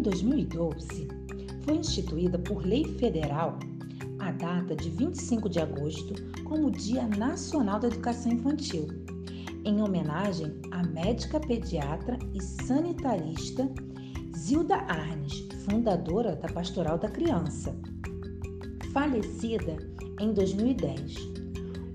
2012, foi instituída por lei federal a data de 25 de agosto como Dia Nacional da Educação Infantil, em homenagem à médica pediatra e sanitarista Zilda Arnes, fundadora da Pastoral da Criança, falecida em 2010.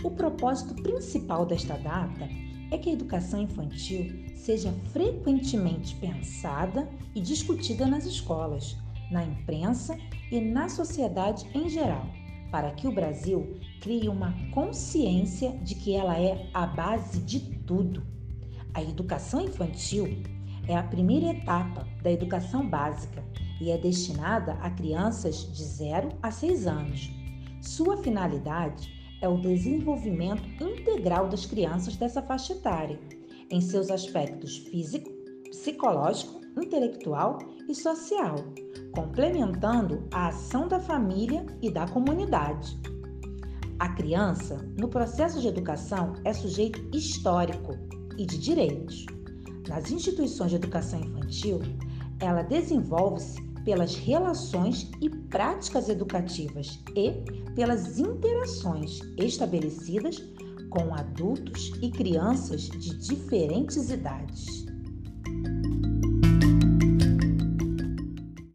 O propósito principal desta data é que a educação infantil seja frequentemente pensada e discutida nas escolas, na imprensa e na sociedade em geral, para que o Brasil crie uma consciência de que ela é a base de tudo. A educação infantil é a primeira etapa da educação básica e é destinada a crianças de 0 a 6 anos. Sua finalidade é o desenvolvimento integral das crianças dessa faixa etária, em seus aspectos físico, psicológico, intelectual e social, complementando a ação da família e da comunidade. A criança, no processo de educação, é sujeito histórico e de direitos. Nas instituições de educação infantil, ela desenvolve-se pelas relações e práticas educativas e pelas interações estabelecidas com adultos e crianças de diferentes idades.